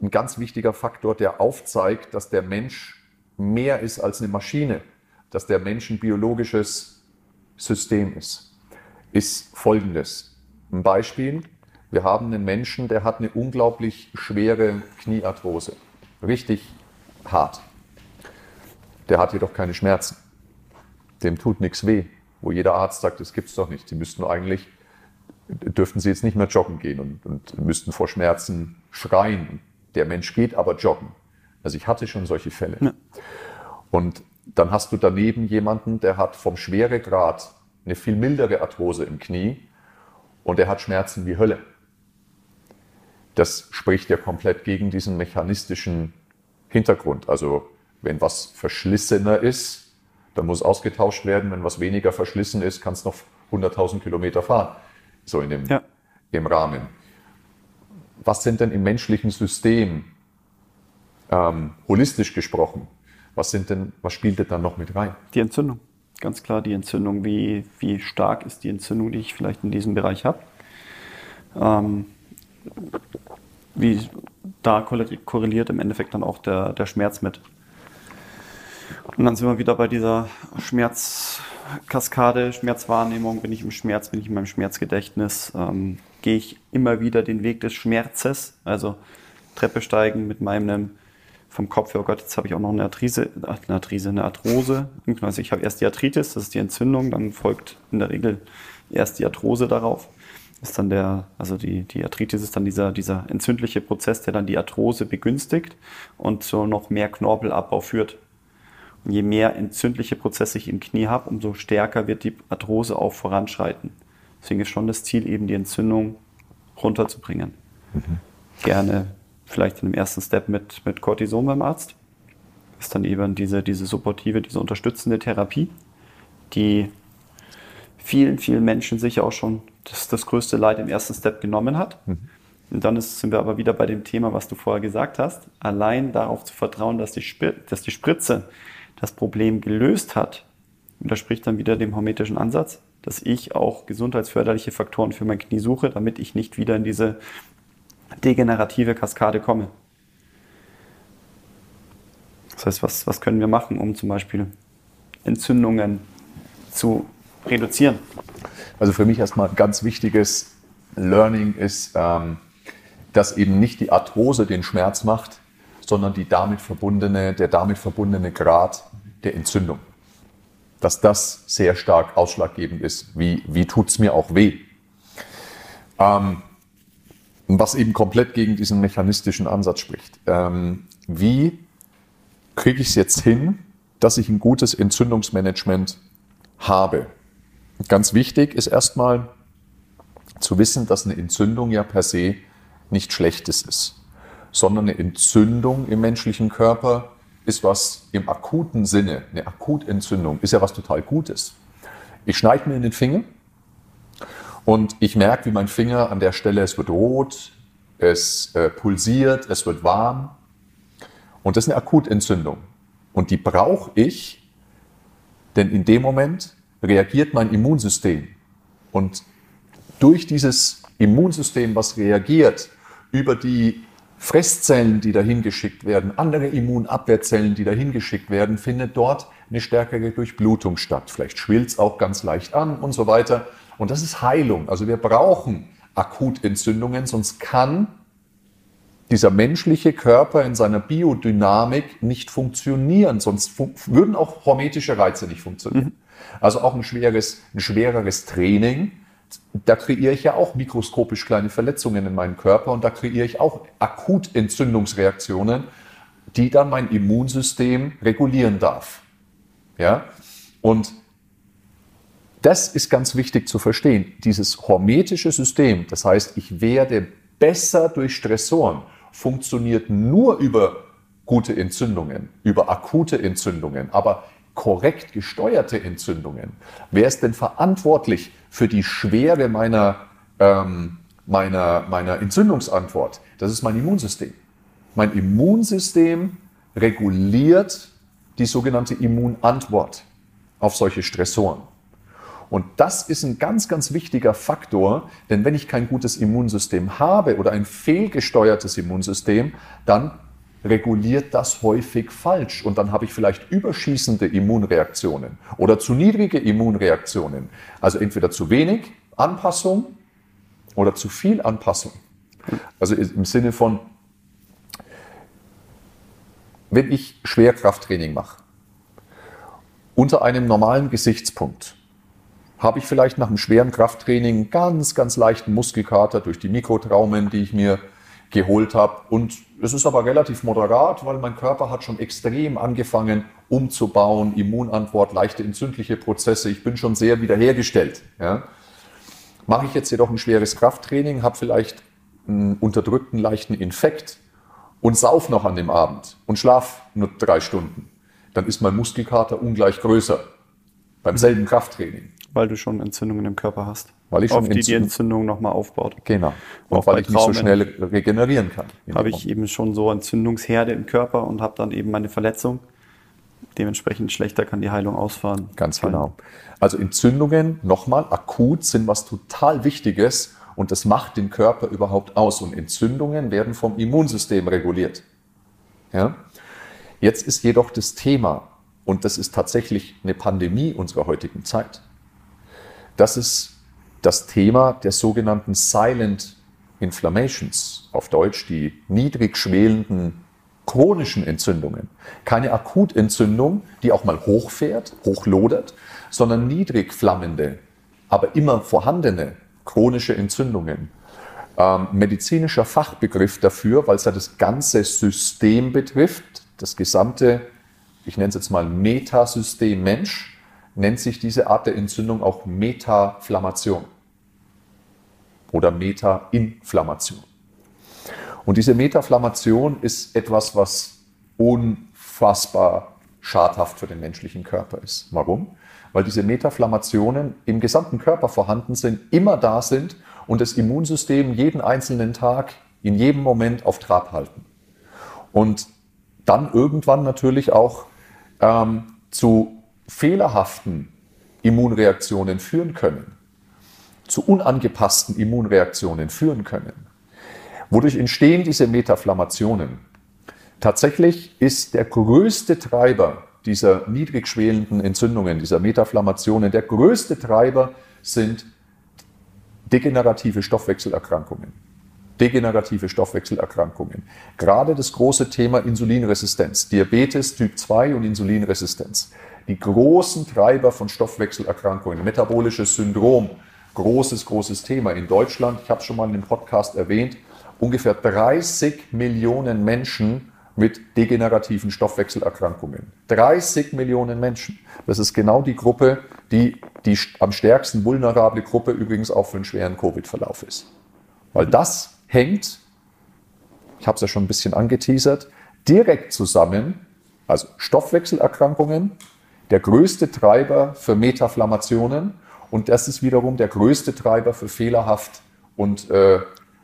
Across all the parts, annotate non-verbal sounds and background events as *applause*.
Ein ganz wichtiger Faktor, der aufzeigt, dass der Mensch mehr ist als eine Maschine, dass der Mensch ein biologisches System ist, ist folgendes. Ein Beispiel, wir haben einen Menschen, der hat eine unglaublich schwere Kniearthrose, richtig hart. Der hat jedoch keine Schmerzen. Dem tut nichts weh, wo jeder Arzt sagt, das gibt's doch nicht. Sie müssten eigentlich, dürften Sie jetzt nicht mehr joggen gehen und, und müssten vor Schmerzen schreien. Der Mensch geht aber joggen. Also ich hatte schon solche Fälle. Ja. Und dann hast du daneben jemanden, der hat vom Schweregrad eine viel mildere Arthrose im Knie und der hat Schmerzen wie Hölle. Das spricht ja komplett gegen diesen mechanistischen Hintergrund. Also wenn was verschlissener ist, dann muss ausgetauscht werden. Wenn was weniger verschlissen ist, kannst noch 100.000 Kilometer fahren. So in dem, ja. im Rahmen. Was sind denn im menschlichen System ähm, holistisch gesprochen, was sind denn, was spielt denn da noch mit rein? Die Entzündung. Ganz klar die Entzündung. Wie, wie stark ist die Entzündung, die ich vielleicht in diesem Bereich habe? Ähm, wie da korreliert im Endeffekt dann auch der, der Schmerz mit. Und dann sind wir wieder bei dieser Schmerzkaskade, Schmerzwahrnehmung. Bin ich im Schmerz, bin ich in meinem Schmerzgedächtnis? Ähm, gehe ich immer wieder den Weg des Schmerzes, also Treppe steigen mit meinem vom Kopf oh Gott, jetzt habe ich auch noch eine Artrise, eine Artrise, eine Arthrose. Also ich habe erst die Arthritis, das ist die Entzündung, dann folgt in der Regel erst die Arthrose darauf. Ist dann der, also die, die Arthritis ist dann dieser, dieser entzündliche Prozess, der dann die Arthrose begünstigt und so noch mehr Knorpelabbau führt. Je mehr entzündliche Prozesse ich im Knie habe, umso stärker wird die Arthrose auch voranschreiten. Deswegen ist schon das Ziel, eben die Entzündung runterzubringen. Mhm. Gerne vielleicht in dem ersten Step mit, mit Cortison beim Arzt. Das ist dann eben diese, diese supportive, diese unterstützende Therapie, die vielen, vielen Menschen sicher auch schon das, das größte Leid im ersten Step genommen hat. Mhm. Und dann ist, sind wir aber wieder bei dem Thema, was du vorher gesagt hast. Allein darauf zu vertrauen, dass die, dass die Spritze das Problem gelöst hat, widerspricht dann wieder dem hormetischen Ansatz, dass ich auch gesundheitsförderliche Faktoren für mein Knie suche, damit ich nicht wieder in diese degenerative Kaskade komme. Das heißt, was, was können wir machen, um zum Beispiel Entzündungen zu reduzieren? Also für mich erstmal ganz wichtiges Learning ist, ähm, dass eben nicht die Arthrose den Schmerz macht, sondern die damit verbundene, der damit verbundene Grad der Entzündung. Dass das sehr stark ausschlaggebend ist. Wie, wie tut es mir auch weh? Ähm, was eben komplett gegen diesen mechanistischen Ansatz spricht. Ähm, wie kriege ich es jetzt hin, dass ich ein gutes Entzündungsmanagement habe? Ganz wichtig ist erstmal zu wissen, dass eine Entzündung ja per se nicht Schlechtes ist, sondern eine Entzündung im menschlichen Körper ist was im akuten Sinne, eine Akutentzündung ist ja was total Gutes. Ich schneide mir in den Finger und ich merke, wie mein Finger an der Stelle, es wird rot, es äh, pulsiert, es wird warm. Und das ist eine Akutentzündung. Und die brauche ich, denn in dem Moment reagiert mein Immunsystem. Und durch dieses Immunsystem, was reagiert, über die Fresszellen, die dahin geschickt werden, andere Immunabwehrzellen, die dahin geschickt werden, findet dort eine stärkere Durchblutung statt. Vielleicht schwillt es auch ganz leicht an und so weiter. Und das ist Heilung. Also wir brauchen Akutentzündungen, sonst kann dieser menschliche Körper in seiner Biodynamik nicht funktionieren, sonst fun würden auch hormetische Reize nicht funktionieren. Mhm. Also auch ein schweres, ein schwereres Training, da kreiere ich ja auch mikroskopisch kleine Verletzungen in meinem Körper und da kreiere ich auch Akutentzündungsreaktionen, die dann mein Immunsystem regulieren darf. Ja? Und das ist ganz wichtig zu verstehen. Dieses hormetische System, das heißt, ich werde besser durch Stressoren, funktioniert nur über gute Entzündungen, über akute Entzündungen, aber korrekt gesteuerte Entzündungen. Wer ist denn verantwortlich für die Schwere meiner, ähm, meiner, meiner Entzündungsantwort? Das ist mein Immunsystem. Mein Immunsystem reguliert die sogenannte Immunantwort auf solche Stressoren. Und das ist ein ganz, ganz wichtiger Faktor, denn wenn ich kein gutes Immunsystem habe oder ein fehlgesteuertes Immunsystem, dann reguliert das häufig falsch und dann habe ich vielleicht überschießende Immunreaktionen oder zu niedrige Immunreaktionen. Also entweder zu wenig Anpassung oder zu viel Anpassung. Also im Sinne von, wenn ich Schwerkrafttraining mache, unter einem normalen Gesichtspunkt, habe ich vielleicht nach einem schweren Krafttraining ganz, ganz leichten Muskelkater durch die Mikrotraumen, die ich mir geholt habe. Und es ist aber relativ moderat, weil mein Körper hat schon extrem angefangen umzubauen, Immunantwort, leichte entzündliche Prozesse. Ich bin schon sehr wiederhergestellt. Ja. Mache ich jetzt jedoch ein schweres Krafttraining, habe vielleicht einen unterdrückten leichten Infekt und sauf noch an dem Abend und schlaf nur drei Stunden, dann ist mein Muskelkater ungleich größer beim selben Krafttraining. Weil du schon Entzündungen im Körper hast. Weil ich auf schon die die Entzündung nochmal aufbaut. Genau. Und Und weil ich nicht so Traumen schnell regenerieren kann. Habe ich eben schon so Entzündungsherde im Körper und habe dann eben meine Verletzung. Dementsprechend schlechter kann die Heilung ausfahren. Ganz genau. Also Entzündungen, nochmal, akut sind was total Wichtiges und das macht den Körper überhaupt aus. Und Entzündungen werden vom Immunsystem reguliert. Ja? Jetzt ist jedoch das Thema, und das ist tatsächlich eine Pandemie unserer heutigen Zeit, das ist das Thema der sogenannten Silent Inflammations, auf Deutsch die niedrig schwelenden chronischen Entzündungen. Keine Akutentzündung, die auch mal hochfährt, hochlodert, sondern niedrig flammende, aber immer vorhandene chronische Entzündungen. Ähm, medizinischer Fachbegriff dafür, weil es ja das ganze System betrifft, das gesamte, ich nenne es jetzt mal Metasystem Mensch, nennt sich diese Art der Entzündung auch Metaflammation oder Metainflammation. Und diese Metaflammation ist etwas, was unfassbar schadhaft für den menschlichen Körper ist. Warum? Weil diese Metaflammationen im gesamten Körper vorhanden sind, immer da sind und das Immunsystem jeden einzelnen Tag, in jedem Moment auf Trab halten. Und dann irgendwann natürlich auch ähm, zu fehlerhaften Immunreaktionen führen können, zu unangepassten Immunreaktionen führen können. Wodurch entstehen diese Metaflammationen? Tatsächlich ist der größte Treiber dieser niedrig schwelenden Entzündungen, dieser Metaflammationen, der größte Treiber sind degenerative Stoffwechselerkrankungen. Degenerative Stoffwechselerkrankungen. Gerade das große Thema Insulinresistenz, Diabetes Typ 2 und Insulinresistenz. Die großen Treiber von Stoffwechselerkrankungen, metabolisches Syndrom, großes, großes Thema. In Deutschland, ich habe es schon mal in dem Podcast erwähnt, ungefähr 30 Millionen Menschen mit degenerativen Stoffwechselerkrankungen. 30 Millionen Menschen. Das ist genau die Gruppe, die die am stärksten vulnerable Gruppe übrigens auch für einen schweren Covid-Verlauf ist. Weil das hängt, ich habe es ja schon ein bisschen angeteasert, direkt zusammen, also Stoffwechselerkrankungen, der größte Treiber für Metaflammationen und das ist wiederum der größte Treiber für fehlerhaft und, äh,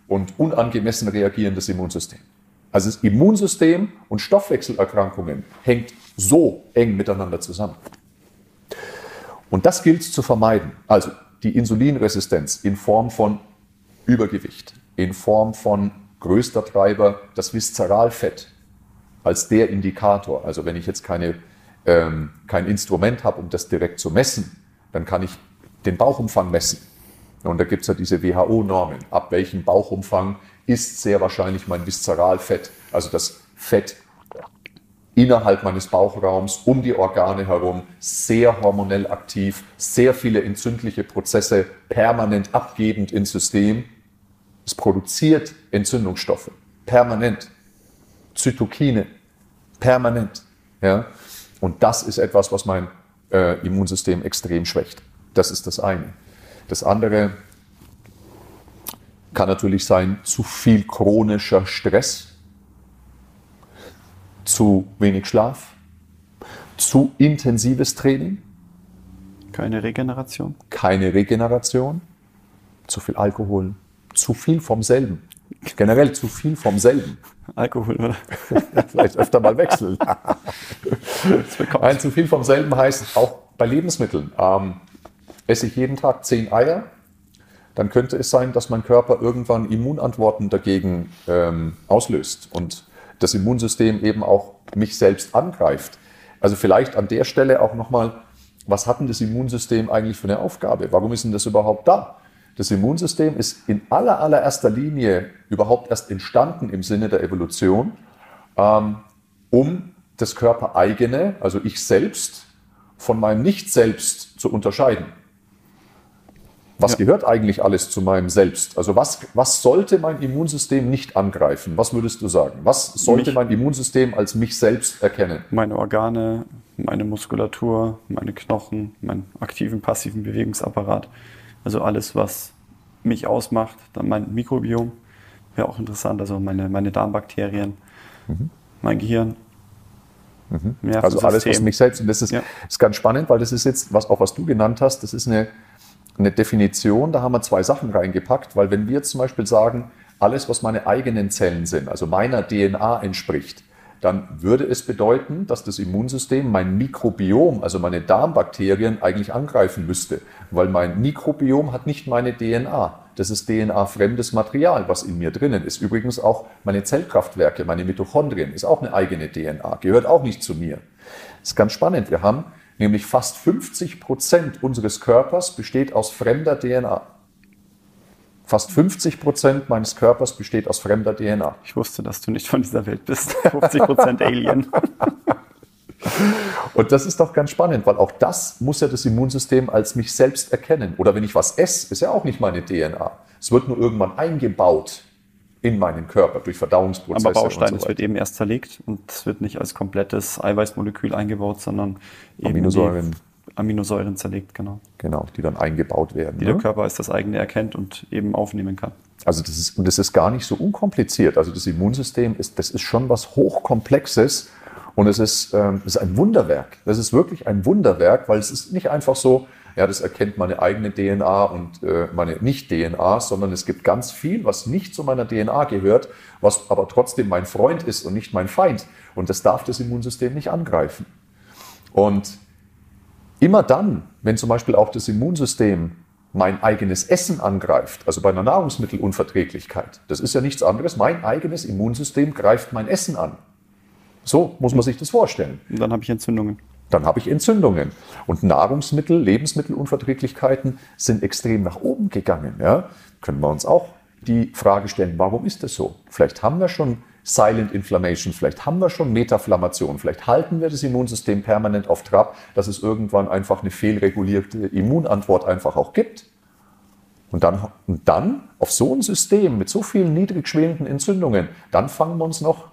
und unangemessen reagierendes Immunsystem. Also das Immunsystem und Stoffwechselerkrankungen hängt so eng miteinander zusammen. Und das gilt zu vermeiden. Also die Insulinresistenz in Form von Übergewicht, in Form von größter Treiber das Viszeralfett als der Indikator. Also wenn ich jetzt keine, ähm, kein Instrument habe, um das direkt zu messen, dann kann ich den Bauchumfang messen. Und da gibt es ja diese WHO-Normen. Ab welchem Bauchumfang ist sehr wahrscheinlich mein Viszeralfett, also das Fett innerhalb meines Bauchraums, um die Organe herum, sehr hormonell aktiv, sehr viele entzündliche Prozesse permanent abgebend ins System. Es produziert Entzündungsstoffe, permanent. Zytokine, permanent. Ja? Und das ist etwas, was mein äh, Immunsystem extrem schwächt. Das ist das eine. Das andere kann natürlich sein, zu viel chronischer Stress, zu wenig Schlaf, zu intensives Training, Keine Regeneration. keine Regeneration, zu viel Alkohol, zu viel vom selben. Generell zu viel vom selben. Alkohol, oder? *laughs* Vielleicht öfter mal wechseln. Ein zu viel vom selben heißt auch bei Lebensmitteln. Ähm, esse ich jeden Tag zehn Eier, dann könnte es sein, dass mein Körper irgendwann Immunantworten dagegen ähm, auslöst und das Immunsystem eben auch mich selbst angreift. Also vielleicht an der Stelle auch nochmal, was hat denn das Immunsystem eigentlich für eine Aufgabe? Warum ist denn das überhaupt da? Das Immunsystem ist in aller, allererster Linie überhaupt erst entstanden im Sinne der Evolution, ähm, um das körpereigene, also ich selbst, von meinem Nicht-Selbst zu unterscheiden. Was ja. gehört eigentlich alles zu meinem Selbst? Also was, was sollte mein Immunsystem nicht angreifen? Was würdest du sagen? Was sollte mich, mein Immunsystem als mich selbst erkennen? Meine Organe, meine Muskulatur, meine Knochen, meinen aktiven, passiven Bewegungsapparat. Also alles, was mich ausmacht. Dann mein Mikrobiom, wäre auch interessant, also meine, meine Darmbakterien, mhm. mein Gehirn. Mhm. Also alles, was mich selbst, und das ist, ja. ist ganz spannend, weil das ist jetzt, was auch was du genannt hast, das ist eine, eine Definition, da haben wir zwei Sachen reingepackt, weil wenn wir jetzt zum Beispiel sagen, alles, was meine eigenen Zellen sind, also meiner DNA entspricht, dann würde es bedeuten, dass das Immunsystem mein Mikrobiom, also meine Darmbakterien, eigentlich angreifen müsste, weil mein Mikrobiom hat nicht meine DNA. Das ist DNA-fremdes Material, was in mir drinnen ist. Übrigens auch meine Zellkraftwerke, meine Mitochondrien, ist auch eine eigene DNA, gehört auch nicht zu mir. Das ist ganz spannend. Wir haben nämlich fast 50 Prozent unseres Körpers besteht aus fremder DNA. Fast 50 Prozent meines Körpers besteht aus fremder DNA. Ich wusste, dass du nicht von dieser Welt bist. *laughs* 50 Prozent Alien. *laughs* Und das ist doch ganz spannend, weil auch das muss ja das Immunsystem als mich selbst erkennen. Oder wenn ich was esse, ist ja auch nicht meine DNA. Es wird nur irgendwann eingebaut in meinen Körper durch Verdauungsprozesse. Aber Baustein, so es wird eben erst zerlegt und es wird nicht als komplettes Eiweißmolekül eingebaut, sondern eben Aminosäuren. Aminosäuren zerlegt, genau. Genau, die dann eingebaut werden. Die ne? der Körper als das eigene erkennt und eben aufnehmen kann. Also das ist, und das ist gar nicht so unkompliziert. Also das Immunsystem ist, das ist schon was Hochkomplexes und es ist, ähm, ist ein Wunderwerk. Das ist wirklich ein Wunderwerk, weil es ist nicht einfach so, ja, das erkennt meine eigene DNA und äh, meine Nicht-DNA, sondern es gibt ganz viel, was nicht zu meiner DNA gehört, was aber trotzdem mein Freund ist und nicht mein Feind. Und das darf das Immunsystem nicht angreifen. Und Immer dann, wenn zum Beispiel auch das Immunsystem mein eigenes Essen angreift, also bei einer Nahrungsmittelunverträglichkeit, das ist ja nichts anderes, mein eigenes Immunsystem greift mein Essen an. So muss man sich das vorstellen. Und dann habe ich Entzündungen. Dann habe ich Entzündungen. Und Nahrungsmittel, Lebensmittelunverträglichkeiten sind extrem nach oben gegangen. Ja? Können wir uns auch die Frage stellen, warum ist das so? Vielleicht haben wir schon Silent Inflammation. Vielleicht haben wir schon Metaflammation. Vielleicht halten wir das Immunsystem permanent auf Trab, dass es irgendwann einfach eine fehlregulierte Immunantwort einfach auch gibt. Und dann, und dann auf so ein System mit so vielen niedrig schwelenden Entzündungen, dann fangen wir uns noch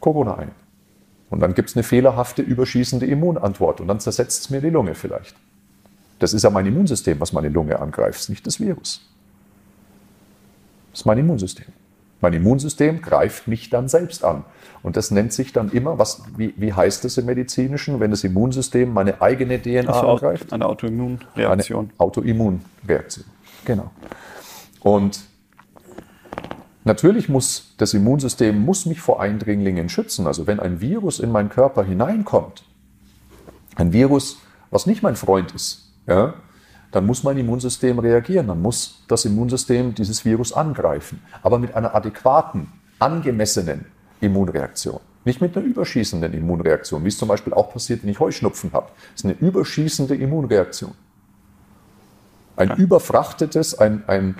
Corona ein. Und dann gibt es eine fehlerhafte, überschießende Immunantwort und dann zersetzt es mir die Lunge vielleicht. Das ist ja mein Immunsystem, was meine Lunge angreift, nicht das Virus. Das ist mein Immunsystem. Mein Immunsystem greift mich dann selbst an. Und das nennt sich dann immer, was, wie, wie heißt das im Medizinischen, wenn das Immunsystem meine eigene DNA also angreift? Eine Autoimmunreaktion. Eine Autoimmunreaktion, genau. Und natürlich muss das Immunsystem muss mich vor Eindringlingen schützen. Also wenn ein Virus in meinen Körper hineinkommt, ein Virus, was nicht mein Freund ist, ja, dann muss mein Immunsystem reagieren, dann muss das Immunsystem dieses Virus angreifen, aber mit einer adäquaten, angemessenen Immunreaktion. Nicht mit einer überschießenden Immunreaktion, wie es zum Beispiel auch passiert, wenn ich Heuschnupfen habe. Das ist eine überschießende Immunreaktion. Ein ja. überfrachtetes, ein, ein,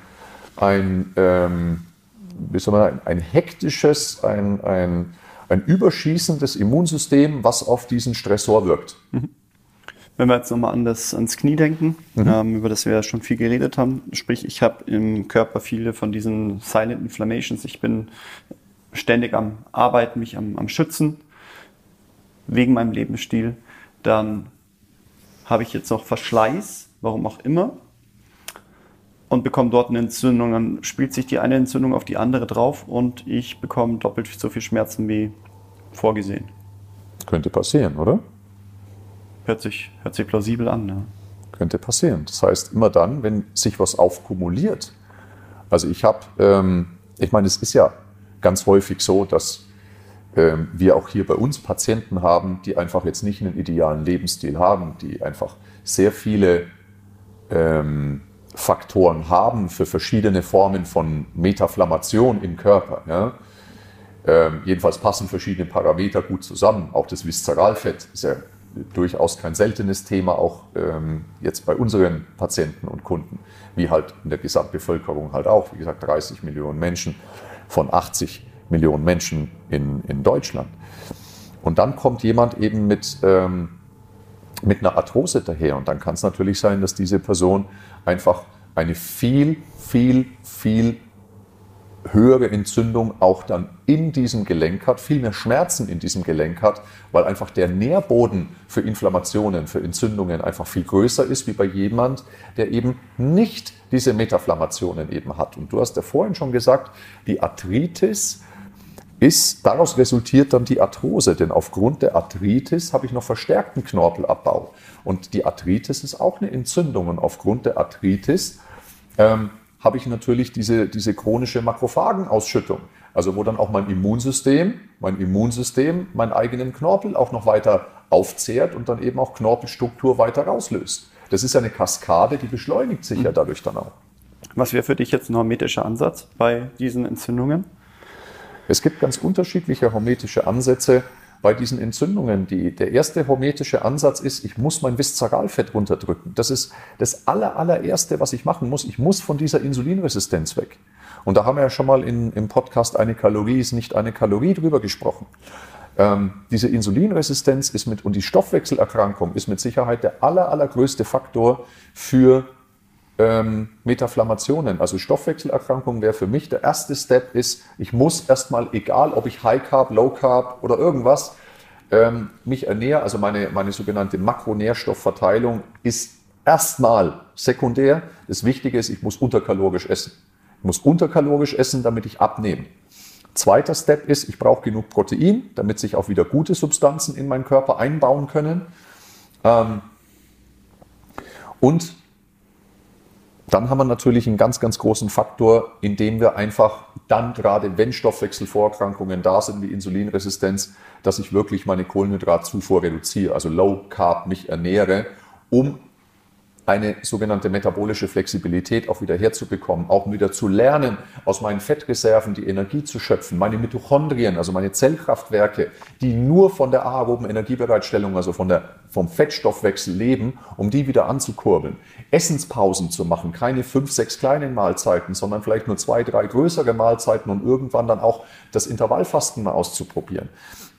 ein, ähm, wie soll man sagen, ein hektisches, ein, ein, ein überschießendes Immunsystem, was auf diesen Stressor wirkt. Mhm. Wenn wir jetzt nochmal an das, ans Knie denken, mhm. ähm, über das wir ja schon viel geredet haben, sprich, ich habe im Körper viele von diesen Silent Inflammations. Ich bin ständig am Arbeiten, mich am, am Schützen, wegen meinem Lebensstil. Dann habe ich jetzt noch Verschleiß, warum auch immer, und bekomme dort eine Entzündung. Dann spielt sich die eine Entzündung auf die andere drauf und ich bekomme doppelt so viel Schmerzen wie vorgesehen. Könnte passieren, oder? Hört sich, hört sich plausibel an. Ja. Könnte passieren. Das heißt, immer dann, wenn sich was aufkumuliert, also ich habe ähm, ich meine, es ist ja ganz häufig so, dass ähm, wir auch hier bei uns Patienten haben, die einfach jetzt nicht einen idealen Lebensstil haben, die einfach sehr viele ähm, Faktoren haben für verschiedene Formen von Metaflammation im Körper. Ja? Ähm, jedenfalls passen verschiedene Parameter gut zusammen. Auch das Viszeralfett ist ja durchaus kein seltenes Thema, auch ähm, jetzt bei unseren Patienten und Kunden, wie halt in der Gesamtbevölkerung halt auch. Wie gesagt, 30 Millionen Menschen von 80 Millionen Menschen in, in Deutschland. Und dann kommt jemand eben mit, ähm, mit einer Arthrose daher. Und dann kann es natürlich sein, dass diese Person einfach eine viel, viel, viel höhere Entzündung auch dann in diesem Gelenk hat, viel mehr Schmerzen in diesem Gelenk hat, weil einfach der Nährboden für Inflammationen, für Entzündungen einfach viel größer ist, wie bei jemand, der eben nicht diese Metaflammationen eben hat. Und du hast ja vorhin schon gesagt, die Arthritis ist, daraus resultiert dann die Arthrose, denn aufgrund der Arthritis habe ich noch verstärkten Knorpelabbau. Und die Arthritis ist auch eine Entzündung und aufgrund der Arthritis ähm, habe ich natürlich diese, diese chronische Makrophagenausschüttung. Also wo dann auch mein Immunsystem, mein Immunsystem meinen eigenen Knorpel auch noch weiter aufzehrt und dann eben auch Knorpelstruktur weiter rauslöst. Das ist eine Kaskade, die beschleunigt sich ja mhm. dadurch dann auch. Was wäre für dich jetzt ein hormetischer Ansatz bei diesen Entzündungen? Es gibt ganz unterschiedliche hormetische Ansätze bei diesen Entzündungen. Die, der erste hormetische Ansatz ist, ich muss mein Viszeralfett runterdrücken. Das ist das aller, allererste, was ich machen muss. Ich muss von dieser Insulinresistenz weg. Und da haben wir ja schon mal in, im Podcast eine Kalorie ist nicht eine Kalorie drüber gesprochen. Ähm, diese Insulinresistenz ist mit, und die Stoffwechselerkrankung ist mit Sicherheit der aller, allergrößte Faktor für ähm, Metaflammationen. Also Stoffwechselerkrankungen wäre für mich der erste Step ist, ich muss erstmal, egal ob ich High Carb, Low Carb oder irgendwas, ähm, mich ernähre, also meine, meine sogenannte Makronährstoffverteilung ist erstmal sekundär. Das Wichtige ist, ich muss unterkalorisch essen. Ich muss unterkalorisch essen, damit ich abnehme. Zweiter Step ist, ich brauche genug Protein, damit sich auch wieder gute Substanzen in meinen Körper einbauen können. Ähm, und dann haben wir natürlich einen ganz, ganz großen Faktor, indem wir einfach dann gerade, wenn Stoffwechselvorerkrankungen da sind, wie Insulinresistenz, dass ich wirklich meine Kohlenhydratzufuhr reduziere, also Low Carb mich ernähre, um eine sogenannte metabolische Flexibilität auch wieder herzubekommen, auch wieder zu lernen, aus meinen Fettreserven die Energie zu schöpfen, meine Mitochondrien, also meine Zellkraftwerke, die nur von der aeroben Energiebereitstellung, also von der, vom Fettstoffwechsel leben, um die wieder anzukurbeln. Essenspausen zu machen, keine fünf, sechs kleinen Mahlzeiten, sondern vielleicht nur zwei, drei größere Mahlzeiten und irgendwann dann auch das Intervallfasten mal auszuprobieren.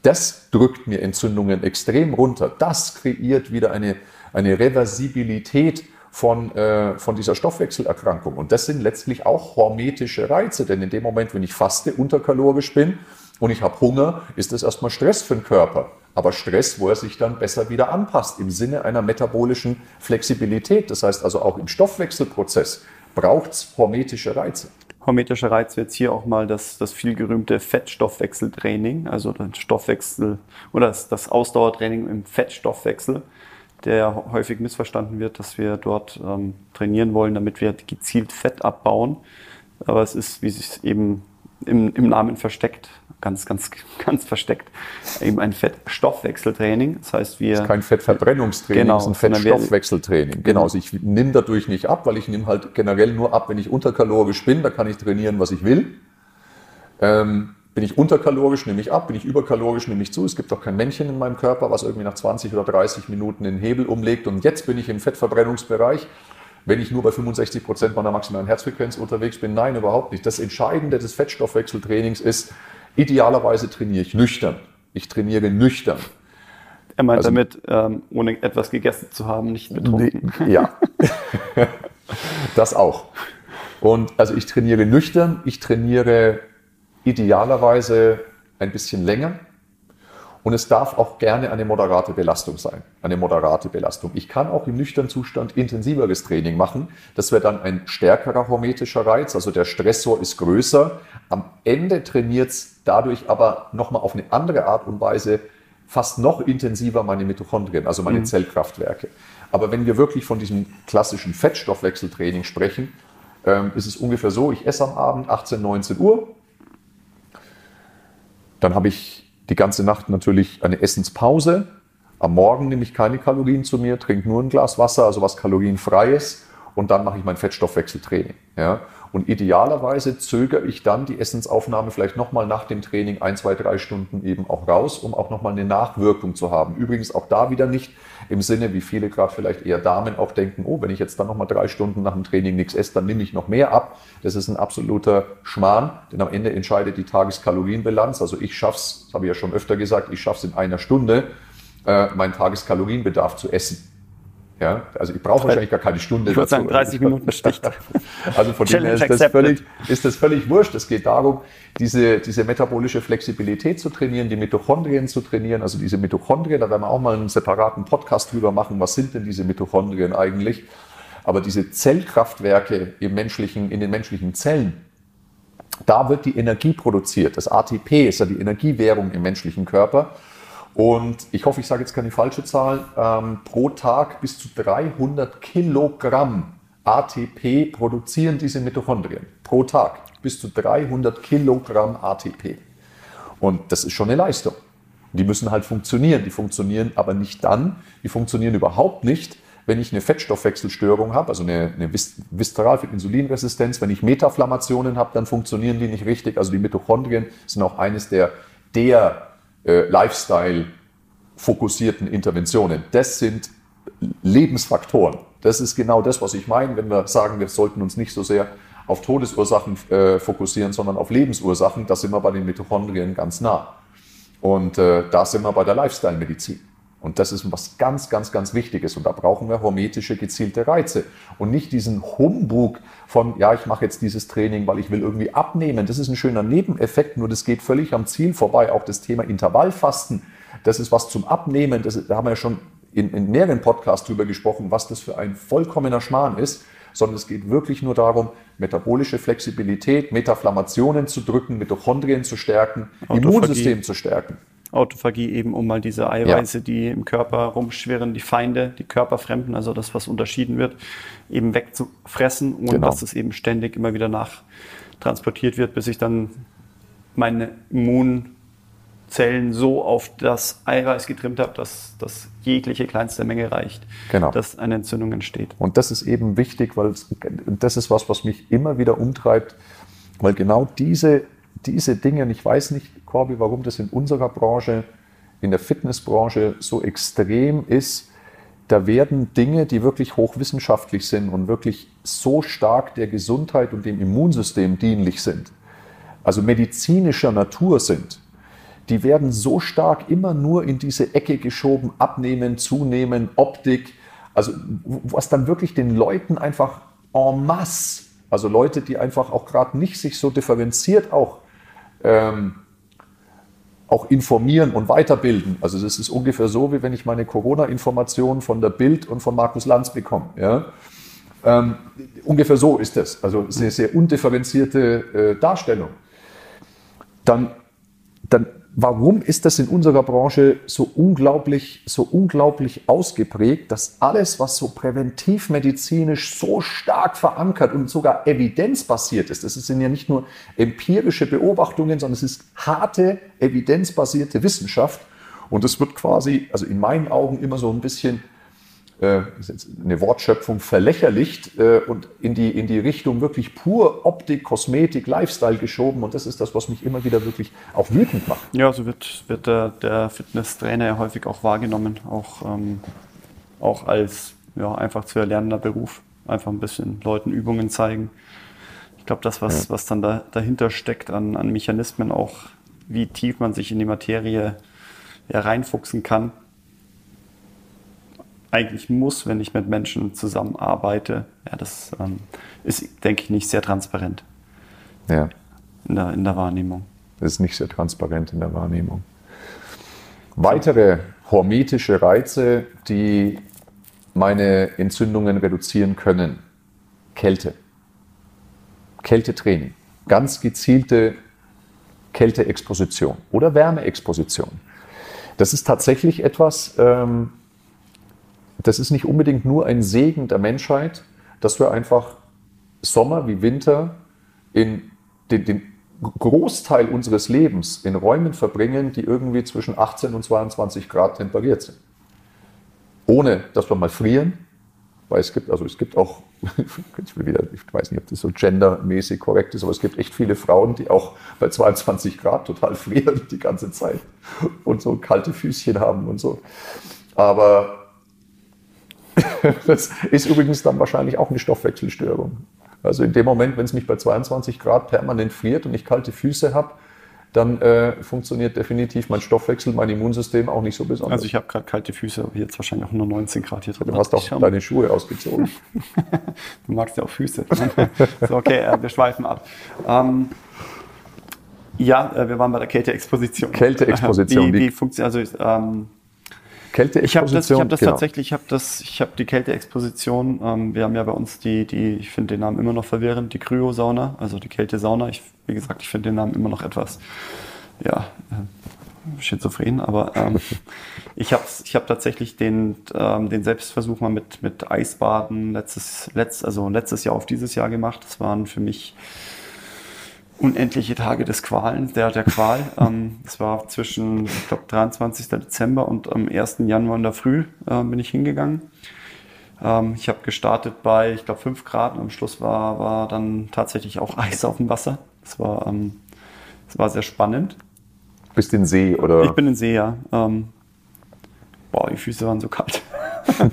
Das drückt mir Entzündungen extrem runter. Das kreiert wieder eine eine Reversibilität von, äh, von dieser Stoffwechselerkrankung. Und das sind letztlich auch hormetische Reize, denn in dem Moment, wenn ich faste, unterkalorisch bin und ich habe Hunger, ist das erstmal Stress für den Körper. Aber Stress, wo er sich dann besser wieder anpasst, im Sinne einer metabolischen Flexibilität. Das heißt also auch im Stoffwechselprozess braucht es hormetische Reize. Hormetischer Reiz jetzt hier auch mal das, das viel gerühmte Fettstoffwechseltraining, also das Stoffwechsel oder das, das Ausdauertraining im Fettstoffwechsel der häufig missverstanden wird, dass wir dort ähm, trainieren wollen, damit wir gezielt Fett abbauen. Aber es ist, wie sich eben im, im Namen versteckt, ganz, ganz, *laughs* ganz versteckt, eben ein Fettstoffwechseltraining. Das heißt, wir. Das ist kein Fettverbrennungstraining, genau, es ist ein Fettstoffwechseltraining. Genau, also ich nehme dadurch nicht ab, weil ich nehme halt generell nur ab, wenn ich unterkalorisch bin, da kann ich trainieren, was ich will. Ähm, bin ich unterkalorisch, nehme ich ab. Bin ich überkalorisch, nehme ich zu. Es gibt auch kein Männchen in meinem Körper, was irgendwie nach 20 oder 30 Minuten den Hebel umlegt. Und jetzt bin ich im Fettverbrennungsbereich. Wenn ich nur bei 65 Prozent meiner maximalen Herzfrequenz unterwegs bin, nein, überhaupt nicht. Das Entscheidende des Fettstoffwechseltrainings ist, idealerweise trainiere ich nüchtern. Ich trainiere nüchtern. Er meint also, damit, ähm, ohne etwas gegessen zu haben, nicht betrunken. Ja, *laughs* das auch. Und also ich trainiere nüchtern, ich trainiere idealerweise ein bisschen länger. Und es darf auch gerne eine moderate Belastung sein. Eine moderate Belastung. Ich kann auch im nüchternen Zustand intensiveres Training machen. Das wäre dann ein stärkerer hormetischer Reiz. Also der Stressor ist größer. Am Ende trainiert es dadurch aber nochmal auf eine andere Art und Weise fast noch intensiver meine Mitochondrien, also meine mhm. Zellkraftwerke. Aber wenn wir wirklich von diesem klassischen Fettstoffwechseltraining sprechen, ähm, ist es ungefähr so, ich esse am Abend 18, 19 Uhr. Dann habe ich die ganze Nacht natürlich eine Essenspause. Am Morgen nehme ich keine Kalorien zu mir, trinke nur ein Glas Wasser, also was kalorienfreies. Und dann mache ich mein Fettstoffwechseltraining. Ja? Und idealerweise zögere ich dann die Essensaufnahme vielleicht nochmal nach dem Training ein, zwei, drei Stunden eben auch raus, um auch nochmal eine Nachwirkung zu haben. Übrigens auch da wieder nicht im Sinne, wie viele gerade vielleicht eher Damen auch denken, oh, wenn ich jetzt dann nochmal drei Stunden nach dem Training nichts esse, dann nehme ich noch mehr ab. Das ist ein absoluter Schmarrn, denn am Ende entscheidet die Tageskalorienbilanz. Also ich schaffe es, das habe ich ja schon öfter gesagt, ich schaffe es in einer Stunde, äh, meinen Tageskalorienbedarf zu essen. Ja, also ich brauche wahrscheinlich gar keine Stunde. Ich würde sagen, 30 Minuten sticht. Also von dem her ist das, völlig, ist das völlig wurscht. Es geht darum, diese, diese metabolische Flexibilität zu trainieren, die Mitochondrien zu trainieren. Also diese Mitochondrien, da werden wir auch mal einen separaten Podcast drüber machen. Was sind denn diese Mitochondrien eigentlich? Aber diese Zellkraftwerke im menschlichen, in den menschlichen Zellen, da wird die Energie produziert. Das ATP ist ja die Energiewährung im menschlichen Körper. Und ich hoffe, ich sage jetzt keine falsche Zahl, ähm, pro Tag bis zu 300 Kilogramm ATP produzieren diese Mitochondrien. Pro Tag bis zu 300 Kilogramm ATP. Und das ist schon eine Leistung. Die müssen halt funktionieren. Die funktionieren aber nicht dann, die funktionieren überhaupt nicht, wenn ich eine Fettstoffwechselstörung habe, also eine, eine Viszeralfettinsulinresistenz, wenn ich Metaflammationen habe, dann funktionieren die nicht richtig. Also die Mitochondrien sind auch eines der, der äh, Lifestyle-fokussierten Interventionen. Das sind Lebensfaktoren. Das ist genau das, was ich meine, wenn wir sagen, wir sollten uns nicht so sehr auf Todesursachen äh, fokussieren, sondern auf Lebensursachen. Da sind wir bei den Mitochondrien ganz nah. Und äh, da sind wir bei der Lifestyle-Medizin. Und das ist was ganz, ganz, ganz Wichtiges. Und da brauchen wir hormetische, gezielte Reize. Und nicht diesen Humbug von, ja, ich mache jetzt dieses Training, weil ich will irgendwie abnehmen. Das ist ein schöner Nebeneffekt, nur das geht völlig am Ziel vorbei. Auch das Thema Intervallfasten, das ist was zum Abnehmen. Das da haben wir ja schon in, in mehreren Podcasts drüber gesprochen, was das für ein vollkommener Schmarrn ist. Sondern es geht wirklich nur darum, metabolische Flexibilität, Metaflammationen zu drücken, Mitochondrien zu stärken, Autophagie. Immunsystem zu stärken. Autophagie eben, um mal diese Eiweiße, ja. die im Körper rumschwirren, die Feinde, die Körperfremden, also das, was unterschieden wird, eben wegzufressen und genau. dass es eben ständig immer wieder nachtransportiert wird, bis ich dann meine Immunzellen so auf das Eiweiß getrimmt habe, dass das jegliche kleinste Menge reicht, genau. dass eine Entzündung entsteht. Und das ist eben wichtig, weil das ist was, was mich immer wieder umtreibt, weil genau diese diese Dinge, und ich weiß nicht, Corby, warum das in unserer Branche, in der Fitnessbranche so extrem ist, da werden Dinge, die wirklich hochwissenschaftlich sind und wirklich so stark der Gesundheit und dem Immunsystem dienlich sind, also medizinischer Natur sind, die werden so stark immer nur in diese Ecke geschoben, abnehmen, zunehmen, Optik, also was dann wirklich den Leuten einfach en masse, also Leute, die einfach auch gerade nicht sich so differenziert auch ähm, auch informieren und weiterbilden. Also das ist ungefähr so, wie wenn ich meine Corona-Informationen von der Bild und von Markus Lanz bekomme. Ja? Ähm, ungefähr so ist das. Also sehr, sehr undifferenzierte äh, Darstellung. Dann, dann warum ist das in unserer Branche so unglaublich, so unglaublich ausgeprägt, dass alles, was so präventivmedizinisch so stark verankert und sogar evidenzbasiert ist, das sind ja nicht nur empirische Beobachtungen, sondern es ist harte, evidenzbasierte Wissenschaft. Und es wird quasi, also in meinen Augen immer so ein bisschen äh, eine Wortschöpfung verlächerlicht äh, und in die, in die Richtung wirklich pur Optik, Kosmetik, Lifestyle geschoben. Und das ist das, was mich immer wieder wirklich auch wütend macht. Ja, so wird, wird der, der Fitnesstrainer ja häufig auch wahrgenommen, auch, ähm, auch als ja, einfach zu erlernender Beruf. Einfach ein bisschen Leuten Übungen zeigen. Ich glaube, das, was, ja. was dann da, dahinter steckt an, an Mechanismen, auch wie tief man sich in die Materie ja, reinfuchsen kann, eigentlich muss, wenn ich mit Menschen zusammenarbeite. Ja, das ähm, ist, denke ich, nicht sehr transparent ja. in, der, in der Wahrnehmung. Das ist nicht sehr transparent in der Wahrnehmung. Weitere hormetische Reize, die meine Entzündungen reduzieren können. Kälte. Kältetraining. Ganz gezielte Kälteexposition oder Wärmeexposition. Das ist tatsächlich etwas, ähm, das ist nicht unbedingt nur ein Segen der Menschheit, dass wir einfach Sommer wie Winter in den, den Großteil unseres Lebens in Räumen verbringen, die irgendwie zwischen 18 und 22 Grad temperiert sind. Ohne dass wir mal frieren, weil es gibt, also es gibt auch, *laughs* wieder, ich weiß nicht, ob das so gendermäßig korrekt ist, aber es gibt echt viele Frauen, die auch bei 22 Grad total frieren die ganze Zeit und so kalte Füßchen haben und so. Aber *laughs* das ist übrigens dann wahrscheinlich auch eine Stoffwechselstörung. Also in dem Moment, wenn es mich bei 22 Grad permanent friert und ich kalte Füße habe, dann äh, funktioniert definitiv mein Stoffwechsel, mein Immunsystem auch nicht so besonders. Also ich habe gerade kalte Füße, aber jetzt wahrscheinlich auch nur 19 Grad hier drin. Du hast auch deine Schuhe ausgezogen. *laughs* du magst ja auch Füße. *laughs* so, okay, äh, wir schweifen ab. Ähm, ja, äh, wir waren bei der Kälteexposition. Kälteexposition. Wie, wie funktioniert, also ähm, Kälteexposition. Ich habe das, ich hab das genau. tatsächlich, ich habe das, ich habe die Kälteexposition. Ähm, wir haben ja bei uns die, die, ich finde den Namen immer noch verwirrend, die Kryosauna, also die Kältesauna. Ich, wie gesagt, ich finde den Namen immer noch etwas, ja, äh, schizophren, aber ähm, *laughs* ich habe ich hab tatsächlich den, ähm, den Selbstversuch mal mit, mit Eisbaden letztes, letzt, also letztes Jahr auf dieses Jahr gemacht. Das waren für mich unendliche Tage des Qualen, der, der Qual. *laughs* ähm, das war zwischen, ich glaube, 23. Dezember und am 1. Januar in der Früh äh, bin ich hingegangen. Ähm, ich habe gestartet bei, ich glaube, 5 Grad und am Schluss war, war dann tatsächlich auch *laughs* Eis auf dem Wasser. Das war, ähm, das war sehr spannend. Bist du in See oder? Ich bin in See, ja. Ähm, boah, die Füße waren so kalt. *laughs*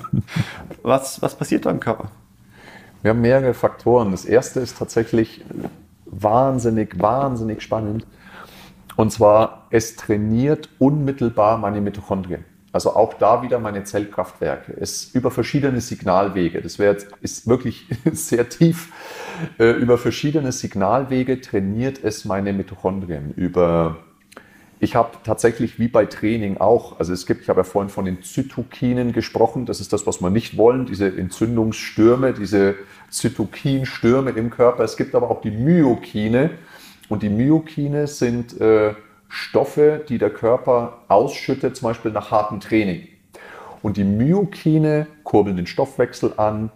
was, was passiert da im Körper? Wir haben mehrere Faktoren. Das erste ist tatsächlich wahnsinnig, wahnsinnig spannend. Und zwar, es trainiert unmittelbar meine Mitochondrien. Also auch da wieder meine Zellkraftwerke. Es über verschiedene Signalwege. Das wäre ist wirklich *laughs* sehr tief. Äh, über verschiedene Signalwege trainiert es meine Mitochondrien. Über ich habe tatsächlich wie bei Training auch, also es gibt, ich habe ja vorhin von den Zytokinen gesprochen, das ist das, was wir nicht wollen, diese Entzündungsstürme, diese Zytokinstürme im Körper. Es gibt aber auch die Myokine und die Myokine sind äh, Stoffe, die der Körper ausschüttet, zum Beispiel nach hartem Training. Und die Myokine kurbeln den Stoffwechsel an,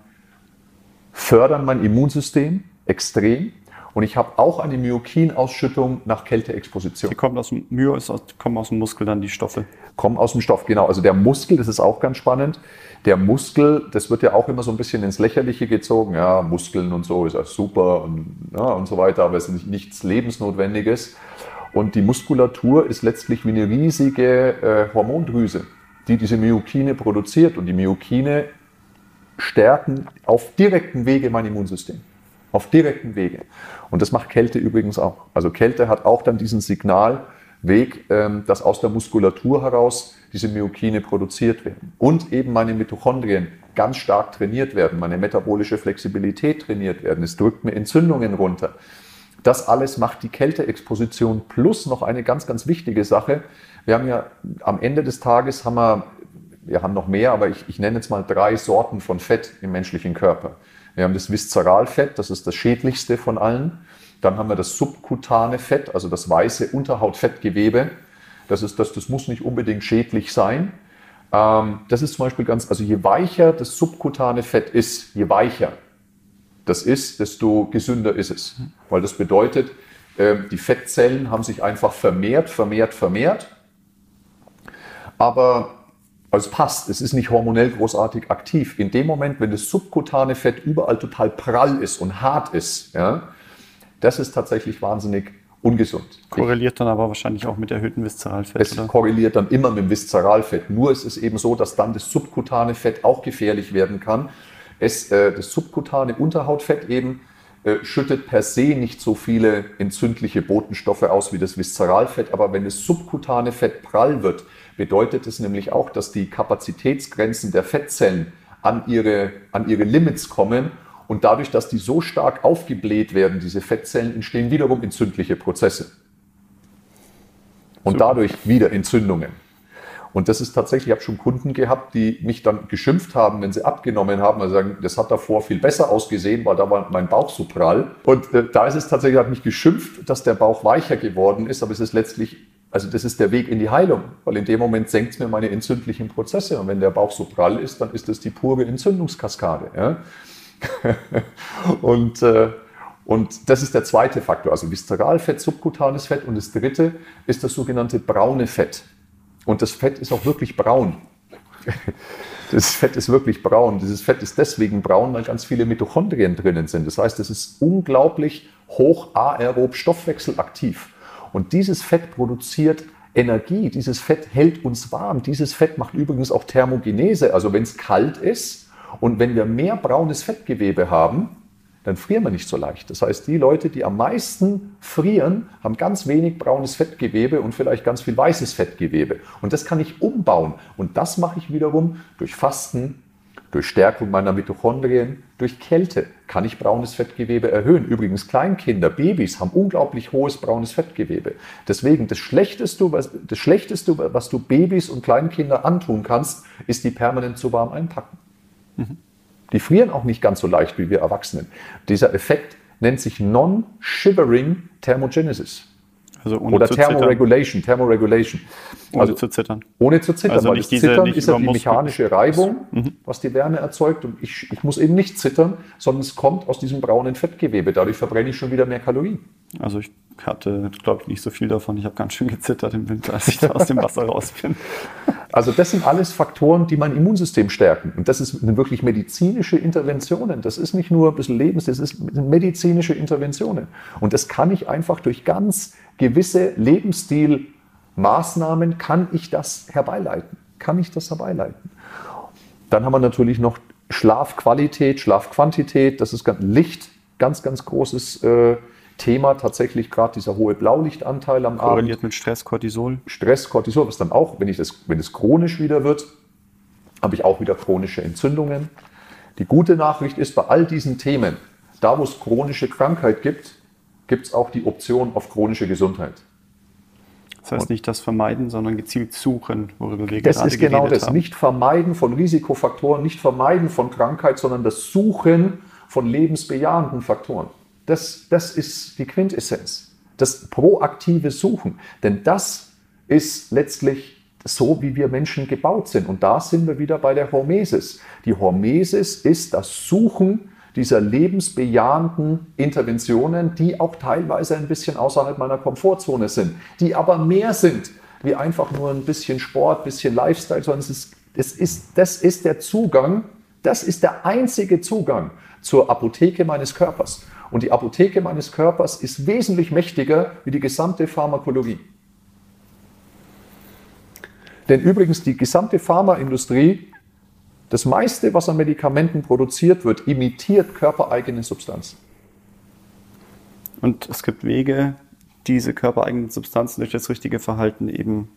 fördern mein Immunsystem extrem und ich habe auch eine Myokinausschüttung nach Kälteexposition. Die kommen aus dem Myo, ist aus, kommen aus dem Muskel dann die Stoffe. Kommen aus dem Stoff, genau. Also der Muskel, das ist auch ganz spannend. Der Muskel, das wird ja auch immer so ein bisschen ins Lächerliche gezogen. Ja, Muskeln und so ist ja super und, ja, und so weiter, aber es ist nichts Lebensnotwendiges. Und die Muskulatur ist letztlich wie eine riesige äh, Hormondrüse, die diese Myokine produziert. Und die Myokine stärken auf direkten Wege mein Immunsystem. Auf direkten Wege. Und das macht Kälte übrigens auch. Also Kälte hat auch dann diesen Signalweg, ähm, dass aus der Muskulatur heraus diese Myokine produziert werden. Und eben meine Mitochondrien ganz stark trainiert werden, meine metabolische Flexibilität trainiert werden. Es drückt mir Entzündungen runter. Das alles macht die Kälteexposition plus noch eine ganz, ganz wichtige Sache. Wir haben ja am Ende des Tages haben wir, wir haben noch mehr, aber ich, ich nenne jetzt mal drei Sorten von Fett im menschlichen Körper. Wir haben das Viszeralfett, das ist das schädlichste von allen. Dann haben wir das subkutane Fett, also das weiße Unterhautfettgewebe. Das, ist das, das muss nicht unbedingt schädlich sein. Ähm, das ist zum Beispiel ganz, also je weicher das subkutane Fett ist, je weicher das ist, desto gesünder ist es. Weil das bedeutet, ähm, die Fettzellen haben sich einfach vermehrt, vermehrt, vermehrt. Aber also es passt, es ist nicht hormonell großartig aktiv. In dem Moment, wenn das subkutane Fett überall total prall ist und hart ist, ja, das ist tatsächlich wahnsinnig ungesund. Korreliert dann aber wahrscheinlich auch mit erhöhtem Viszeralfett. Es oder? korreliert dann immer mit dem Viszeralfett. Nur ist es eben so, dass dann das subkutane Fett auch gefährlich werden kann. Es, äh, das subkutane Unterhautfett eben äh, schüttet per se nicht so viele entzündliche Botenstoffe aus wie das Viszeralfett, aber wenn das subkutane Fett prall wird, bedeutet es nämlich auch, dass die Kapazitätsgrenzen der Fettzellen an ihre, an ihre Limits kommen und dadurch, dass die so stark aufgebläht werden, diese Fettzellen, entstehen wiederum entzündliche Prozesse. Und Super. dadurch wieder Entzündungen. Und das ist tatsächlich, ich habe schon Kunden gehabt, die mich dann geschimpft haben, wenn sie abgenommen haben, also sagen, das hat davor viel besser ausgesehen, weil da war mein Bauch so prall. Und äh, da ist es tatsächlich, hat mich geschimpft, dass der Bauch weicher geworden ist, aber es ist letztlich, also das ist der Weg in die Heilung, weil in dem Moment senkt es mir meine entzündlichen Prozesse. Und wenn der Bauch so prall ist, dann ist das die pure Entzündungskaskade. Ja? *laughs* und, äh, und das ist der zweite Faktor, also Viszeralfett, subkutanes Fett. Und das dritte ist das sogenannte braune Fett. Und das Fett ist auch wirklich braun. *laughs* Das Fett ist wirklich braun. Dieses Fett ist deswegen braun, weil ganz viele Mitochondrien drinnen sind. Das heißt, es ist unglaublich hoch aerob stoffwechselaktiv. Und dieses Fett produziert Energie. Dieses Fett hält uns warm. Dieses Fett macht übrigens auch Thermogenese. Also wenn es kalt ist und wenn wir mehr braunes Fettgewebe haben, dann frieren wir nicht so leicht. Das heißt, die Leute, die am meisten frieren, haben ganz wenig braunes Fettgewebe und vielleicht ganz viel weißes Fettgewebe. Und das kann ich umbauen. Und das mache ich wiederum durch Fasten, durch Stärkung meiner Mitochondrien, durch Kälte kann ich braunes Fettgewebe erhöhen. Übrigens Kleinkinder, Babys haben unglaublich hohes braunes Fettgewebe. Deswegen das Schlechteste, was, das Schlechteste, was du Babys und Kleinkinder antun kannst, ist die permanent zu warm einpacken. Mhm. Die frieren auch nicht ganz so leicht wie wir Erwachsenen. Dieser Effekt nennt sich Non-Shivering Thermogenesis. Also Oder Thermoregulation, Thermoregulation. Ohne also, zu zittern. Ohne zu zittern, also weil das diese, Zittern ist ja die mechanische Reibung, mhm. was die Wärme erzeugt. Und ich, ich muss eben nicht zittern, sondern es kommt aus diesem braunen Fettgewebe. Dadurch verbrenne ich schon wieder mehr Kalorien. Also ich hatte, glaube ich, nicht so viel davon. Ich habe ganz schön gezittert im Winter, als ich da aus dem Wasser raus bin. *laughs* Also das sind alles Faktoren, die mein Immunsystem stärken. Und das sind wirklich medizinische Interventionen. Das ist nicht nur ein bisschen Lebens, das sind medizinische Interventionen. Und das kann ich einfach durch ganz gewisse Lebensstilmaßnahmen, kann ich das herbeileiten. Kann ich das herbeileiten. Dann haben wir natürlich noch Schlafqualität, Schlafquantität. Das ist Licht, ganz, ganz großes äh, Thema tatsächlich gerade dieser hohe Blaulichtanteil am Abend. Korreliert mit Stress, Cortisol. Stress, Cortisol, was dann auch, wenn, ich das, wenn es chronisch wieder wird, habe ich auch wieder chronische Entzündungen. Die gute Nachricht ist, bei all diesen Themen, da wo es chronische Krankheit gibt, gibt es auch die Option auf chronische Gesundheit. Das heißt nicht das Vermeiden, sondern gezielt suchen, worüber wir das gerade ist genau das. Haben. Nicht Vermeiden von Risikofaktoren, nicht Vermeiden von Krankheit, sondern das Suchen von lebensbejahenden Faktoren. Das, das ist die Quintessenz. Das proaktive Suchen. Denn das ist letztlich so, wie wir Menschen gebaut sind. Und da sind wir wieder bei der Hormesis. Die Hormesis ist das Suchen dieser lebensbejahenden Interventionen, die auch teilweise ein bisschen außerhalb meiner Komfortzone sind, die aber mehr sind wie einfach nur ein bisschen Sport, ein bisschen Lifestyle, sondern es ist, es ist, das ist der Zugang, das ist der einzige Zugang zur Apotheke meines Körpers. Und die Apotheke meines Körpers ist wesentlich mächtiger wie die gesamte Pharmakologie. Denn übrigens die gesamte Pharmaindustrie, das meiste, was an Medikamenten produziert wird, imitiert körpereigene Substanzen. Und es gibt Wege, diese körpereigenen Substanzen durch das richtige Verhalten eben,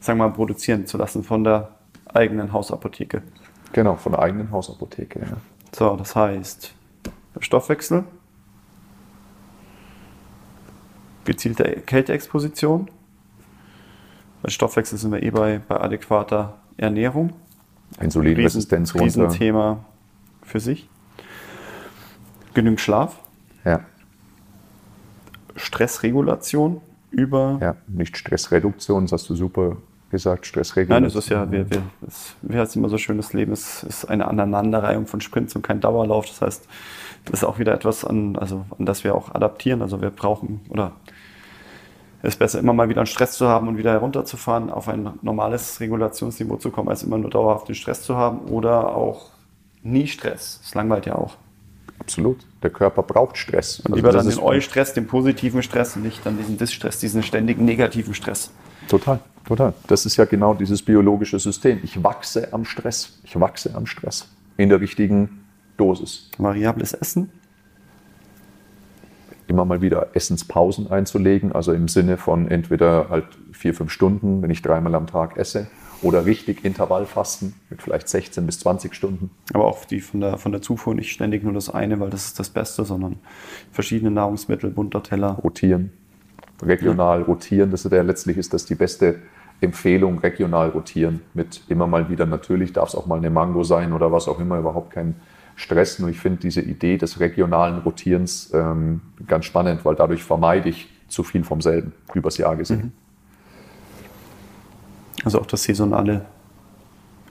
sagen wir mal, produzieren zu lassen von der eigenen Hausapotheke. Genau, von der eigenen Hausapotheke. Ja. So, das heißt, Stoffwechsel gezielte Kälteexposition. Bei Stoffwechsel sind wir eh bei, bei adäquater Ernährung. Insulinresistenz Riesen, runter. Riesenthema für sich. Genügend Schlaf. Ja. Stressregulation über. Ja, nicht Stressreduktion, das hast du super gesagt, Stressregulation. Nein, das ist ja, wir, wir, das, wie heißt immer so schön, das Leben ist, ist eine Aneinanderreihung von Sprints und kein Dauerlauf. Das heißt, das ist auch wieder etwas, an, also, an das wir auch adaptieren. Also wir brauchen, oder es ist besser, immer mal wieder einen Stress zu haben und wieder herunterzufahren, auf ein normales Regulationsniveau zu kommen, als immer nur dauerhaft den Stress zu haben oder auch nie Stress. Das langweilt ja auch. Absolut. Der Körper braucht Stress. Und also lieber dann den Eu-Stress, den positiven Stress und nicht dann diesen Dis-Stress, diesen ständigen negativen Stress. Total, total. Das ist ja genau dieses biologische System. Ich wachse am Stress. Ich wachse am Stress. In der richtigen Dosis. Variables Essen? Immer mal wieder Essenspausen einzulegen, also im Sinne von entweder halt vier, fünf Stunden, wenn ich dreimal am Tag esse, oder richtig Intervallfasten mit vielleicht 16 bis 20 Stunden. Aber auch die von der, von der Zufuhr nicht ständig nur das eine, weil das ist das Beste, sondern verschiedene Nahrungsmittel, bunter Teller. Rotieren, regional ja. rotieren, das ist ja letztlich ist das die beste Empfehlung, regional rotieren mit immer mal wieder, natürlich darf es auch mal eine Mango sein oder was auch immer, überhaupt kein Stress. Nur ich finde diese Idee des regionalen Rotierens ähm, ganz spannend, weil dadurch vermeide ich zu viel vom selben übers Jahr gesehen. Mhm. Also auch das saisonale,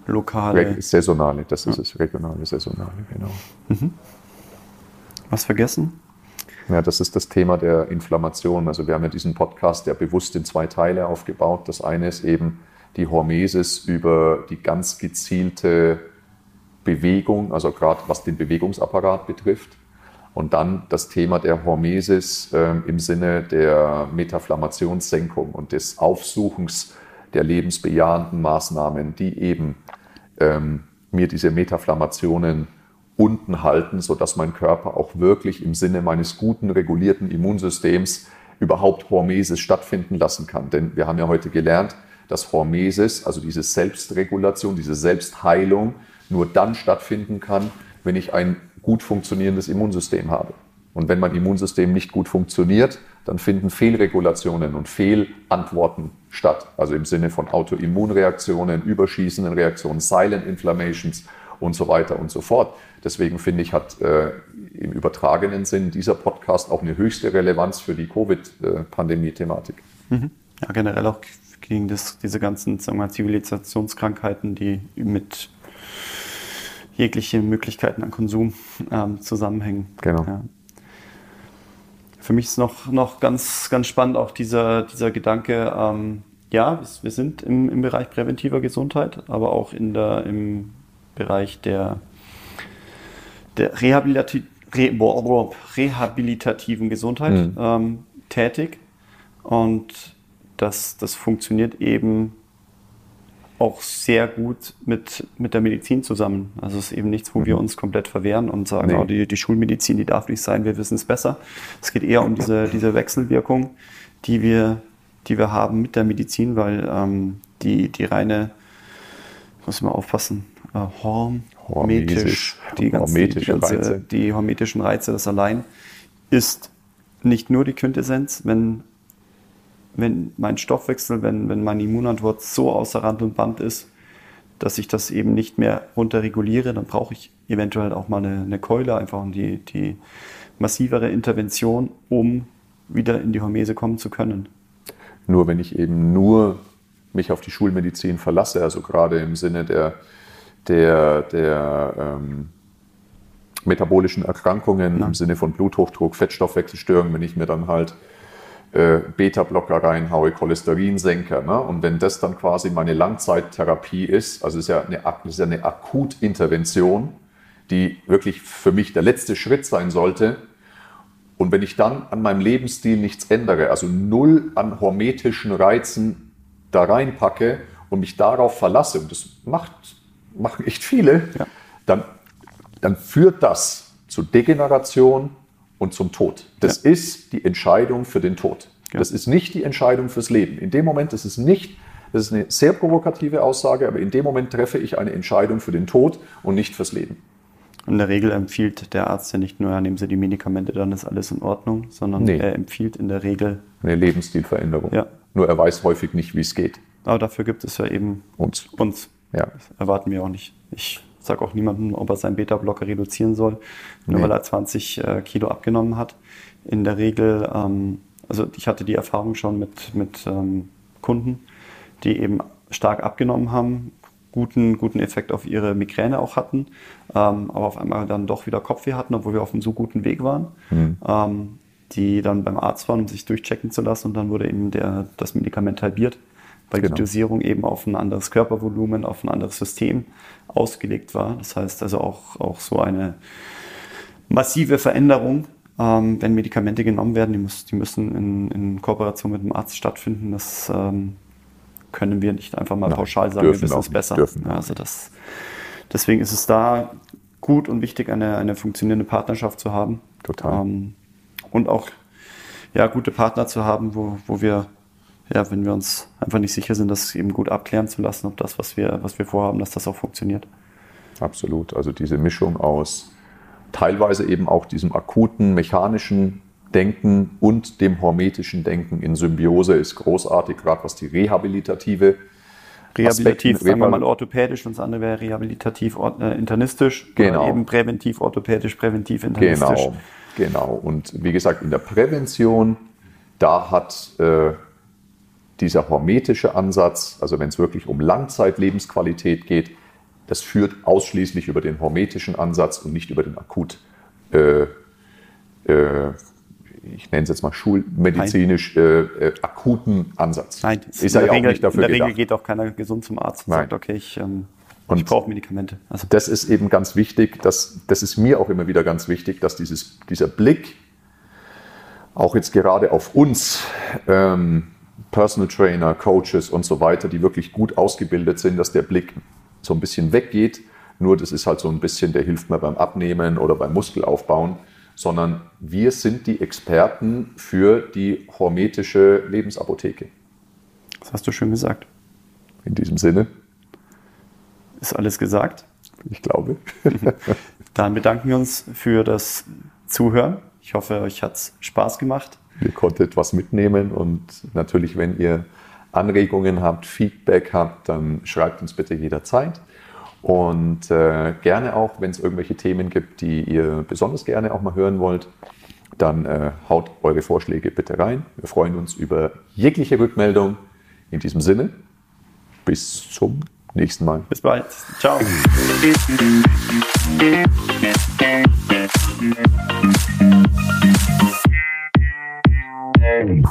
lokale. Re saisonale, das ist ja. es, regionale, saisonale, genau. Mhm. Was vergessen? Ja, das ist das Thema der Inflammation. Also wir haben ja diesen Podcast ja bewusst in zwei Teile aufgebaut. Das eine ist eben die Hormesis über die ganz gezielte Bewegung, also gerade was den Bewegungsapparat betrifft. Und dann das Thema der Hormesis äh, im Sinne der Metaflammationssenkung und des Aufsuchens der lebensbejahenden Maßnahmen, die eben ähm, mir diese Metaflammationen unten halten, sodass mein Körper auch wirklich im Sinne meines guten, regulierten Immunsystems überhaupt Hormesis stattfinden lassen kann. Denn wir haben ja heute gelernt, dass Hormesis, also diese Selbstregulation, diese Selbstheilung, nur dann stattfinden kann, wenn ich ein gut funktionierendes Immunsystem habe. Und wenn mein Immunsystem nicht gut funktioniert, dann finden Fehlregulationen und Fehlantworten statt. Also im Sinne von Autoimmunreaktionen, überschießenden Reaktionen, Silent Inflammations und so weiter und so fort. Deswegen finde ich, hat äh, im übertragenen Sinn dieser Podcast auch eine höchste Relevanz für die Covid-Pandemie-Thematik. Mhm. Ja, generell auch gegen das, diese ganzen sagen wir, Zivilisationskrankheiten, die mit jeglichen Möglichkeiten an Konsum ähm, zusammenhängen. Genau. Ja. Für mich ist noch, noch ganz, ganz spannend auch dieser, dieser Gedanke, ähm, ja, wir sind im, im Bereich präventiver Gesundheit, aber auch in der, im Bereich der, der Rehabilitati Re rehabilitativen Gesundheit mhm. ähm, tätig. Und das, das funktioniert eben auch sehr gut mit, mit der Medizin zusammen. Also es ist eben nichts, wo mhm. wir uns komplett verwehren und sagen, nee. oh, die, die Schulmedizin, die darf nicht sein, wir wissen es besser. Es geht eher um diese, diese Wechselwirkung, die wir, die wir haben mit der Medizin, weil ähm, die, die reine, muss man aufpassen, äh, hormetisch, die, ganzen, die, ganze, Reize. die hormetischen Reize, das allein ist nicht nur die Quintessenz, wenn wenn mein Stoffwechsel, wenn, wenn meine Immunantwort so außer Rand und Band ist, dass ich das eben nicht mehr runterreguliere, dann brauche ich eventuell auch mal eine, eine Keule, einfach die, die massivere Intervention, um wieder in die Hormese kommen zu können. Nur wenn ich eben nur mich auf die Schulmedizin verlasse, also gerade im Sinne der, der, der ähm, metabolischen Erkrankungen, ja. im Sinne von Bluthochdruck, Fettstoffwechselstörungen, wenn ich mir dann halt äh, Beta-Blocker reinhaue, Cholesterinsenker. Ne? Und wenn das dann quasi meine Langzeittherapie ist, also ist ja eine, ist ja eine Akutintervention, die wirklich für mich der letzte Schritt sein sollte. Und wenn ich dann an meinem Lebensstil nichts ändere, also null an hormetischen Reizen da reinpacke und mich darauf verlasse, und das macht, machen echt viele, ja. dann, dann führt das zu Degeneration, und zum Tod. Das ja. ist die Entscheidung für den Tod. Ja. Das ist nicht die Entscheidung fürs Leben. In dem Moment ist es nicht, das ist eine sehr provokative Aussage, aber in dem Moment treffe ich eine Entscheidung für den Tod und nicht fürs Leben. In der Regel empfiehlt der Arzt ja nicht nur, ja, nehmen Sie die Medikamente, dann ist alles in Ordnung, sondern nee. er empfiehlt in der Regel eine Lebensstilveränderung. Ja. Nur er weiß häufig nicht, wie es geht. Aber dafür gibt es ja eben uns. uns. Ja. Das erwarten wir auch nicht. Ich sage auch niemandem, ob er seinen Beta-Blocker reduzieren soll, nur nee. weil er 20 äh, Kilo abgenommen hat. In der Regel, ähm, also ich hatte die Erfahrung schon mit, mit ähm, Kunden, die eben stark abgenommen haben, guten, guten Effekt auf ihre Migräne auch hatten, ähm, aber auf einmal dann doch wieder Kopfweh hatten, obwohl wir auf einem so guten Weg waren. Mhm. Ähm, die dann beim Arzt waren, um sich durchchecken zu lassen und dann wurde eben der, das Medikament halbiert weil genau. die Dosierung eben auf ein anderes Körpervolumen, auf ein anderes System ausgelegt war. Das heißt also auch, auch so eine massive Veränderung, ähm, wenn Medikamente genommen werden, die, muss, die müssen in, in, Kooperation mit dem Arzt stattfinden. Das ähm, können wir nicht einfach mal Nein, pauschal sagen, wir wissen es besser. Dürfen. Also das, deswegen ist es da gut und wichtig, eine, eine funktionierende Partnerschaft zu haben. Total. Ähm, und auch ja, gute Partner zu haben, wo, wo wir ja, wenn wir uns einfach nicht sicher sind, das eben gut abklären zu lassen, ob das, was wir, was wir vorhaben, dass das auch funktioniert. Absolut. Also diese Mischung aus teilweise eben auch diesem akuten mechanischen Denken und dem hormetischen Denken in Symbiose ist großartig, gerade was die rehabilitative Rehabilitativ, Aspekten, sagen wir mal orthopädisch und das andere wäre rehabilitativ äh, internistisch. Genau. eben präventiv orthopädisch, präventiv internistisch. Genau, genau. Und wie gesagt, in der Prävention, da hat äh, dieser hormetische Ansatz, also wenn es wirklich um Langzeitlebensqualität geht, das führt ausschließlich über den hormetischen Ansatz und nicht über den akut äh, äh, ich nenne es jetzt mal schulmedizinisch äh, äh, akuten Ansatz. Nein, ist ja Regel, auch nicht dafür In der Regel gedacht. geht auch keiner gesund zum Arzt und Nein. sagt, okay, ich, ähm, ich brauche Medikamente. Also, das ist eben ganz wichtig, dass, das ist mir auch immer wieder ganz wichtig, dass dieses, dieser Blick auch jetzt gerade auf uns, ähm, Personal Trainer, Coaches und so weiter, die wirklich gut ausgebildet sind, dass der Blick so ein bisschen weggeht. Nur das ist halt so ein bisschen, der hilft mir beim Abnehmen oder beim Muskelaufbauen, sondern wir sind die Experten für die hormetische Lebensapotheke. das hast du schön gesagt. In diesem Sinne, Ist alles gesagt? ich glaube. *laughs* Dann bedanken wir uns für das Zuhören. Ich hoffe, euch hat es Spaß gemacht. Ihr konntet was mitnehmen und natürlich, wenn ihr Anregungen habt, Feedback habt, dann schreibt uns bitte jederzeit. Und äh, gerne auch, wenn es irgendwelche Themen gibt, die ihr besonders gerne auch mal hören wollt, dann äh, haut eure Vorschläge bitte rein. Wir freuen uns über jegliche Rückmeldung. In diesem Sinne, bis zum nächsten Mal. Bis bald. Ciao. *laughs* name.